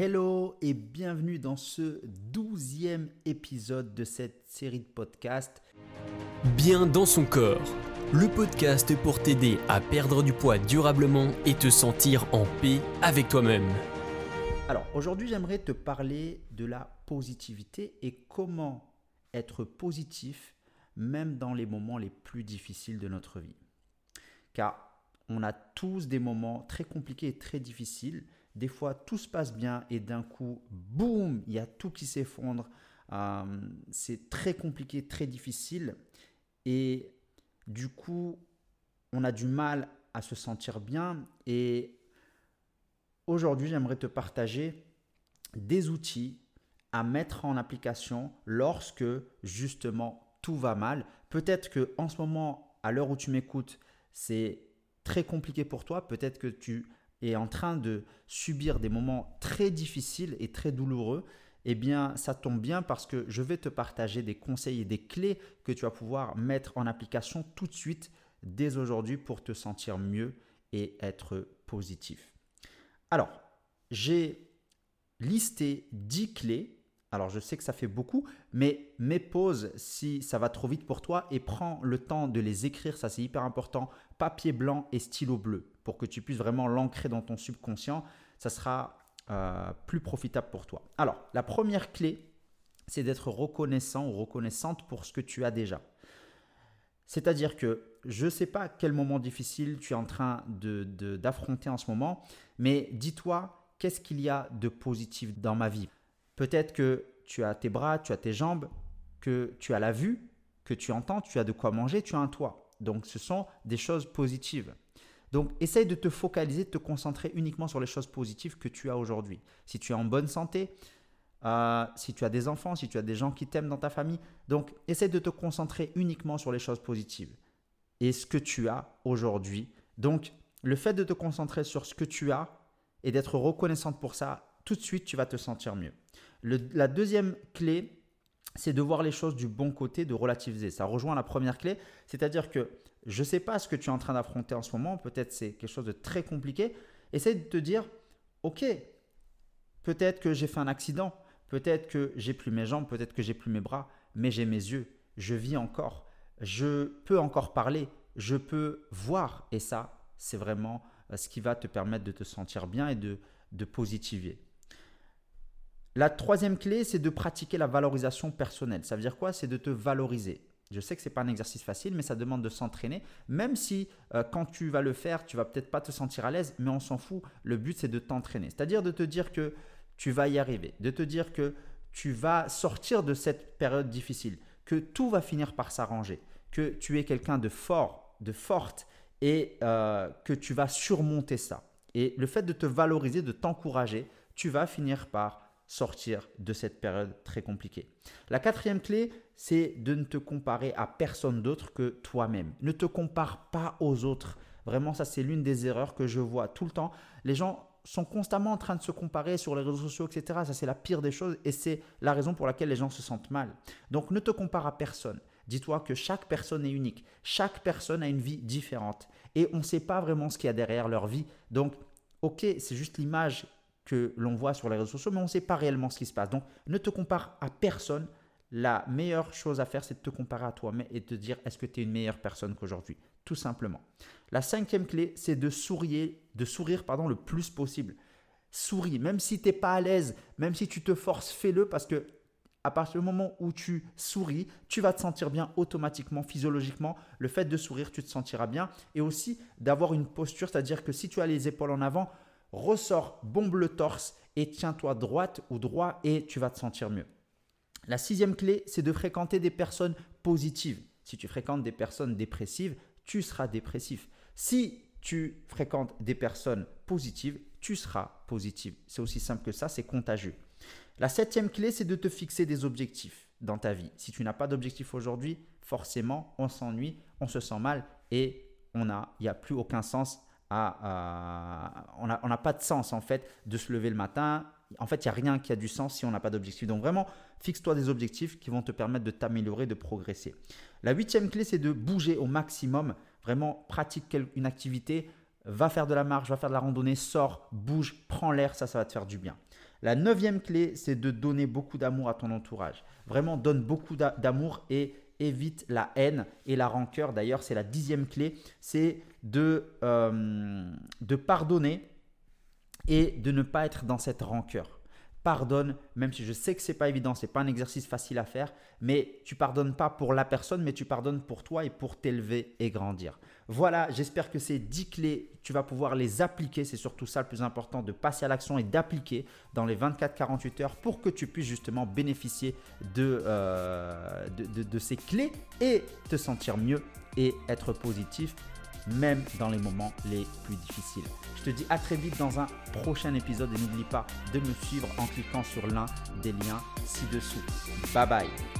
Hello et bienvenue dans ce douzième épisode de cette série de podcasts. Bien dans son corps, le podcast pour t'aider à perdre du poids durablement et te sentir en paix avec toi-même. Alors aujourd'hui j'aimerais te parler de la positivité et comment être positif même dans les moments les plus difficiles de notre vie. Car on a tous des moments très compliqués et très difficiles des fois, tout se passe bien et d'un coup, boum, il y a tout qui s'effondre. Euh, c'est très compliqué, très difficile. Et du coup, on a du mal à se sentir bien. Et aujourd'hui, j'aimerais te partager des outils à mettre en application lorsque justement tout va mal. Peut-être que en ce moment, à l'heure où tu m'écoutes, c'est très compliqué pour toi. Peut-être que tu est en train de subir des moments très difficiles et très douloureux, eh bien, ça tombe bien parce que je vais te partager des conseils et des clés que tu vas pouvoir mettre en application tout de suite, dès aujourd'hui, pour te sentir mieux et être positif. Alors, j'ai listé 10 clés alors je sais que ça fait beaucoup, mais mets pause si ça va trop vite pour toi et prends le temps de les écrire, ça c'est hyper important, papier blanc et stylo bleu, pour que tu puisses vraiment l'ancrer dans ton subconscient, ça sera euh, plus profitable pour toi. Alors la première clé, c'est d'être reconnaissant ou reconnaissante pour ce que tu as déjà. C'est-à-dire que je ne sais pas quel moment difficile tu es en train d'affronter en ce moment, mais dis-toi, qu'est-ce qu'il y a de positif dans ma vie? Peut-être que tu as tes bras, tu as tes jambes, que tu as la vue, que tu entends, tu as de quoi manger, tu as un toit. Donc ce sont des choses positives. Donc essaye de te focaliser, de te concentrer uniquement sur les choses positives que tu as aujourd'hui. Si tu es en bonne santé, euh, si tu as des enfants, si tu as des gens qui t'aiment dans ta famille, donc essaye de te concentrer uniquement sur les choses positives et ce que tu as aujourd'hui. Donc le fait de te concentrer sur ce que tu as et d'être reconnaissante pour ça, tout de suite, tu vas te sentir mieux. La deuxième clé, c'est de voir les choses du bon côté, de relativiser. Ça rejoint la première clé, c'est-à-dire que je ne sais pas ce que tu es en train d'affronter en ce moment, peut-être c'est quelque chose de très compliqué. Essaye de te dire, ok, peut-être que j'ai fait un accident, peut-être que j'ai plus mes jambes, peut-être que j'ai plus mes bras, mais j'ai mes yeux, je vis encore, je peux encore parler, je peux voir, et ça, c'est vraiment euh, ce qui va te permettre de te sentir bien et de, de positiver. La troisième clé, c'est de pratiquer la valorisation personnelle. Ça veut dire quoi? C'est de te valoriser. Je sais que ce n'est pas un exercice facile, mais ça demande de s'entraîner. Même si euh, quand tu vas le faire, tu vas peut-être pas te sentir à l'aise, mais on s'en fout. Le but, c'est de t'entraîner. C'est-à-dire de te dire que tu vas y arriver, de te dire que tu vas sortir de cette période difficile, que tout va finir par s'arranger, que tu es quelqu'un de fort, de forte, et euh, que tu vas surmonter ça. Et le fait de te valoriser, de t'encourager, tu vas finir par sortir de cette période très compliquée. La quatrième clé, c'est de ne te comparer à personne d'autre que toi-même. Ne te compare pas aux autres. Vraiment, ça c'est l'une des erreurs que je vois tout le temps. Les gens sont constamment en train de se comparer sur les réseaux sociaux, etc. Ça c'est la pire des choses et c'est la raison pour laquelle les gens se sentent mal. Donc ne te compare à personne. Dis-toi que chaque personne est unique. Chaque personne a une vie différente. Et on ne sait pas vraiment ce qu'il y a derrière leur vie. Donc, ok, c'est juste l'image que l'on voit sur les réseaux sociaux, mais on ne sait pas réellement ce qui se passe. Donc, ne te compare à personne. La meilleure chose à faire, c'est de te comparer à toi et de te dire est-ce que tu es une meilleure personne qu'aujourd'hui? Tout simplement. La cinquième clé, c'est de sourire, de sourire pardon, le plus possible. Souris, même si tu n'es pas à l'aise, même si tu te forces, fais-le parce que à partir du moment où tu souris, tu vas te sentir bien automatiquement, physiologiquement. Le fait de sourire, tu te sentiras bien. Et aussi d'avoir une posture, c'est-à-dire que si tu as les épaules en avant, ressors, bombe le torse et tiens-toi droite ou droit et tu vas te sentir mieux. La sixième clé, c'est de fréquenter des personnes positives. Si tu fréquentes des personnes dépressives, tu seras dépressif. Si tu fréquentes des personnes positives, tu seras positif. C'est aussi simple que ça, c'est contagieux. La septième clé, c'est de te fixer des objectifs dans ta vie. Si tu n'as pas d'objectif aujourd'hui, forcément, on s'ennuie, on se sent mal et on a, il n'y a plus aucun sens on n'a pas de sens en fait de se lever le matin. En fait, il n'y a rien qui a du sens si on n'a pas d'objectif. Donc vraiment, fixe-toi des objectifs qui vont te permettre de t'améliorer, de progresser. La huitième clé, c'est de bouger au maximum. Vraiment, pratique une activité, va faire de la marche, va faire de la randonnée, sors, bouge, prends l'air, ça, ça va te faire du bien. La neuvième clé, c'est de donner beaucoup d'amour à ton entourage. Vraiment, donne beaucoup d'amour et évite la haine et la rancœur. D'ailleurs, c'est la dixième clé, c'est de, euh, de pardonner et de ne pas être dans cette rancœur pardonne, même si je sais que c'est pas évident, c'est pas un exercice facile à faire, mais tu pardonnes pas pour la personne, mais tu pardonnes pour toi et pour t'élever et grandir. Voilà, j'espère que ces 10 clés, tu vas pouvoir les appliquer. C'est surtout ça le plus important, de passer à l'action et d'appliquer dans les 24-48 heures pour que tu puisses justement bénéficier euh, de, de, de ces clés et te sentir mieux et être positif même dans les moments les plus difficiles. Je te dis à très vite dans un prochain épisode et n'oublie pas de me suivre en cliquant sur l'un des liens ci-dessous. Bye bye